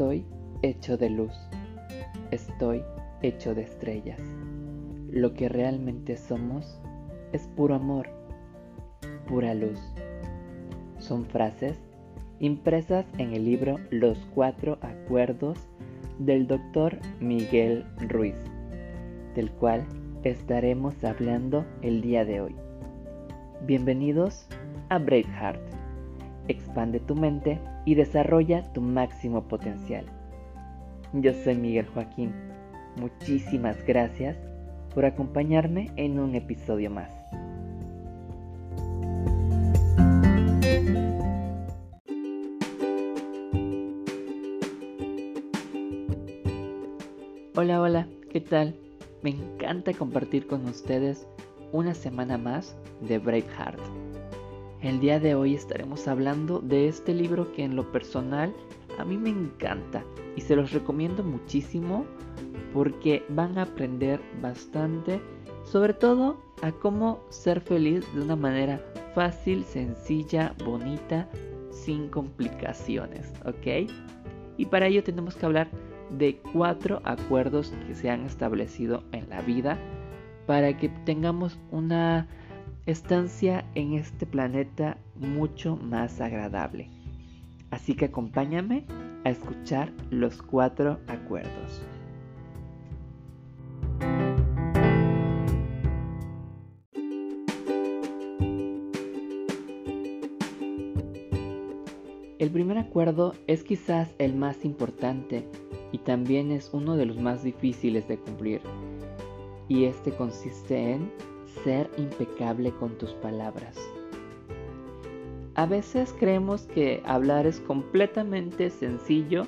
Estoy hecho de luz. Estoy hecho de estrellas. Lo que realmente somos es puro amor, pura luz. Son frases impresas en el libro Los Cuatro Acuerdos del doctor Miguel Ruiz, del cual estaremos hablando el día de hoy. Bienvenidos a Braveheart. Expande tu mente y desarrolla tu máximo potencial. Yo soy Miguel Joaquín. Muchísimas gracias por acompañarme en un episodio más. Hola, hola, ¿qué tal? Me encanta compartir con ustedes una semana más de Braveheart. El día de hoy estaremos hablando de este libro que en lo personal a mí me encanta y se los recomiendo muchísimo porque van a aprender bastante, sobre todo a cómo ser feliz de una manera fácil, sencilla, bonita, sin complicaciones, ¿ok? Y para ello tenemos que hablar de cuatro acuerdos que se han establecido en la vida para que tengamos una estancia en este planeta mucho más agradable. Así que acompáñame a escuchar los cuatro acuerdos. El primer acuerdo es quizás el más importante y también es uno de los más difíciles de cumplir. Y este consiste en ser impecable con tus palabras. A veces creemos que hablar es completamente sencillo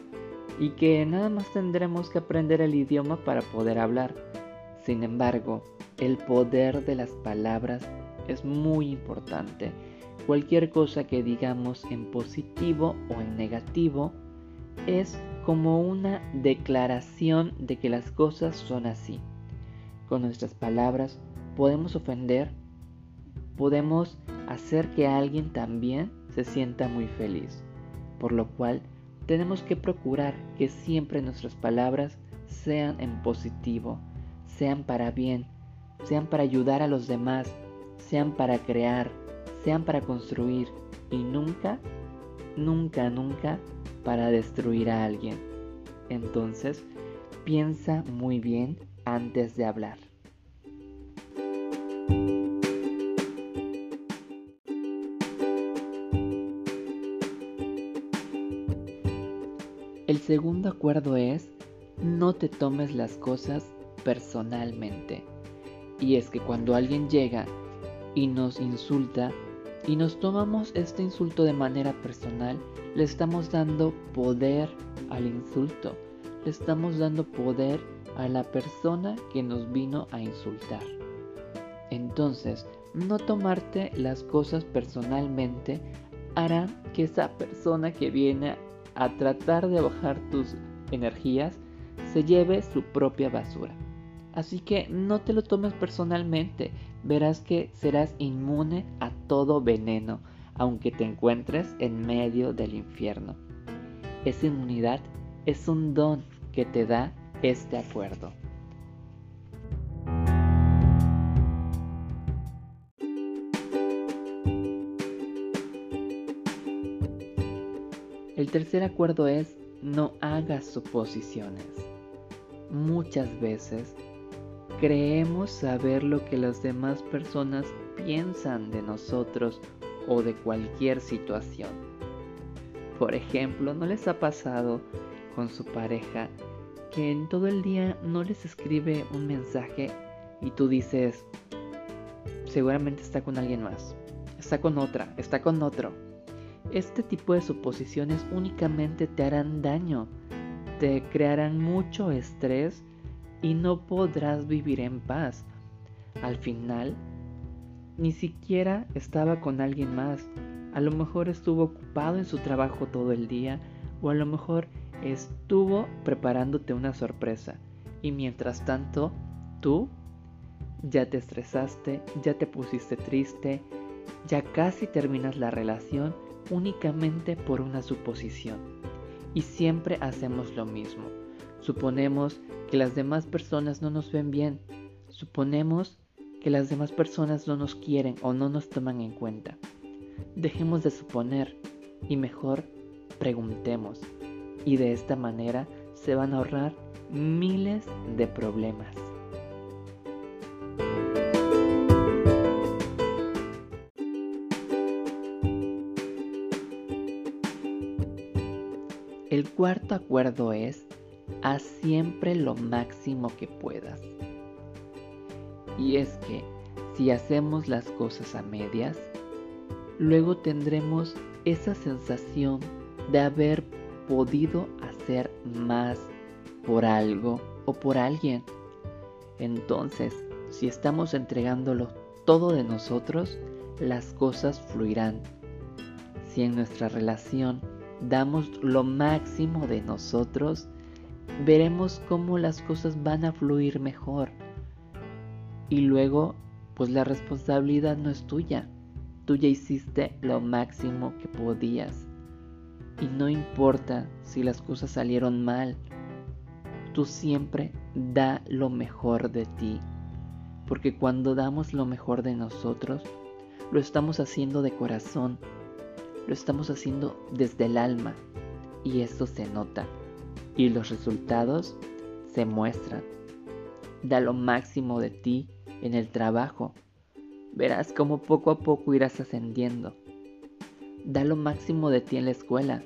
y que nada más tendremos que aprender el idioma para poder hablar. Sin embargo, el poder de las palabras es muy importante. Cualquier cosa que digamos en positivo o en negativo es como una declaración de que las cosas son así. Con nuestras palabras podemos ofender, podemos hacer que alguien también se sienta muy feliz. Por lo cual tenemos que procurar que siempre nuestras palabras sean en positivo, sean para bien, sean para ayudar a los demás, sean para crear, sean para construir y nunca, nunca, nunca para destruir a alguien. Entonces, piensa muy bien antes de hablar. Segundo acuerdo es no te tomes las cosas personalmente. Y es que cuando alguien llega y nos insulta y nos tomamos este insulto de manera personal, le estamos dando poder al insulto, le estamos dando poder a la persona que nos vino a insultar. Entonces, no tomarte las cosas personalmente hará que esa persona que viene a tratar de bajar tus energías se lleve su propia basura. Así que no te lo tomes personalmente, verás que serás inmune a todo veneno, aunque te encuentres en medio del infierno. Esa inmunidad es un don que te da este acuerdo. El tercer acuerdo es no hagas suposiciones. Muchas veces creemos saber lo que las demás personas piensan de nosotros o de cualquier situación. Por ejemplo, ¿no les ha pasado con su pareja que en todo el día no les escribe un mensaje y tú dices, seguramente está con alguien más, está con otra, está con otro? Este tipo de suposiciones únicamente te harán daño, te crearán mucho estrés y no podrás vivir en paz. Al final, ni siquiera estaba con alguien más. A lo mejor estuvo ocupado en su trabajo todo el día o a lo mejor estuvo preparándote una sorpresa. Y mientras tanto, tú ya te estresaste, ya te pusiste triste, ya casi terminas la relación únicamente por una suposición. Y siempre hacemos lo mismo. Suponemos que las demás personas no nos ven bien. Suponemos que las demás personas no nos quieren o no nos toman en cuenta. Dejemos de suponer y mejor preguntemos. Y de esta manera se van a ahorrar miles de problemas. El cuarto acuerdo es, haz siempre lo máximo que puedas. Y es que si hacemos las cosas a medias, luego tendremos esa sensación de haber podido hacer más por algo o por alguien. Entonces, si estamos entregándolo todo de nosotros, las cosas fluirán. Si en nuestra relación damos lo máximo de nosotros, veremos cómo las cosas van a fluir mejor. Y luego, pues la responsabilidad no es tuya. Tú ya hiciste lo máximo que podías. Y no importa si las cosas salieron mal, tú siempre da lo mejor de ti. Porque cuando damos lo mejor de nosotros, lo estamos haciendo de corazón, lo estamos haciendo desde el alma. Y eso se nota. Y los resultados se muestran. Da lo máximo de ti en el trabajo. Verás cómo poco a poco irás ascendiendo. Da lo máximo de ti en la escuela.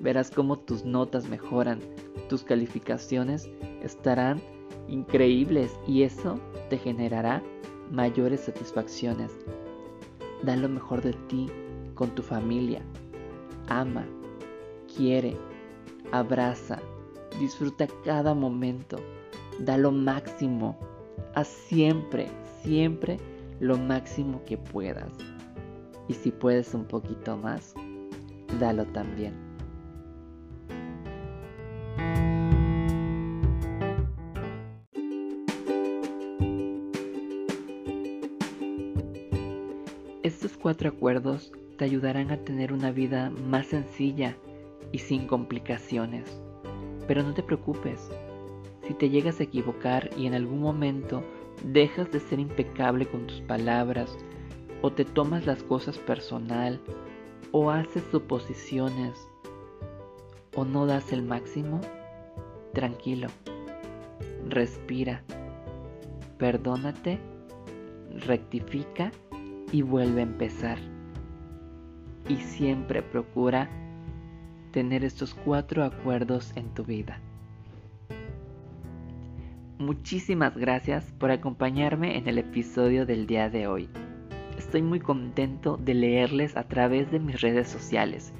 Verás cómo tus notas mejoran, tus calificaciones estarán increíbles y eso te generará mayores satisfacciones. Da lo mejor de ti con tu familia. Ama, quiere, abraza, disfruta cada momento. Da lo máximo. Haz siempre, siempre lo máximo que puedas. Y si puedes un poquito más, dalo también. Estos cuatro acuerdos te ayudarán a tener una vida más sencilla y sin complicaciones. Pero no te preocupes, si te llegas a equivocar y en algún momento dejas de ser impecable con tus palabras, o te tomas las cosas personal, o haces suposiciones, o no das el máximo, tranquilo, respira, perdónate, rectifica y vuelve a empezar. Y siempre procura tener estos cuatro acuerdos en tu vida. Muchísimas gracias por acompañarme en el episodio del día de hoy. Estoy muy contento de leerles a través de mis redes sociales.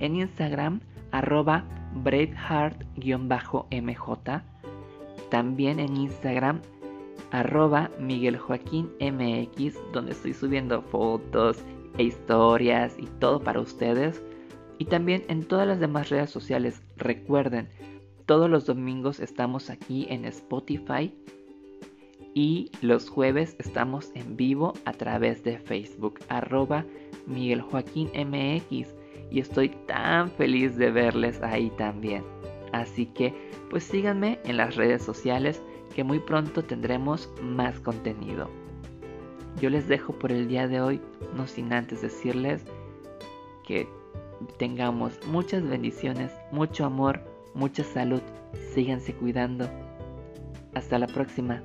En Instagram, arroba braveheart-mj. También en Instagram, arroba Miguel Joaquín MX, donde estoy subiendo fotos e historias y todo para ustedes. Y también en todas las demás redes sociales. Recuerden, todos los domingos estamos aquí en Spotify y los jueves estamos en vivo a través de Facebook, arroba Miguel Joaquín MX. Y estoy tan feliz de verles ahí también. Así que pues síganme en las redes sociales que muy pronto tendremos más contenido. Yo les dejo por el día de hoy, no sin antes decirles que tengamos muchas bendiciones, mucho amor, mucha salud, síganse cuidando. Hasta la próxima.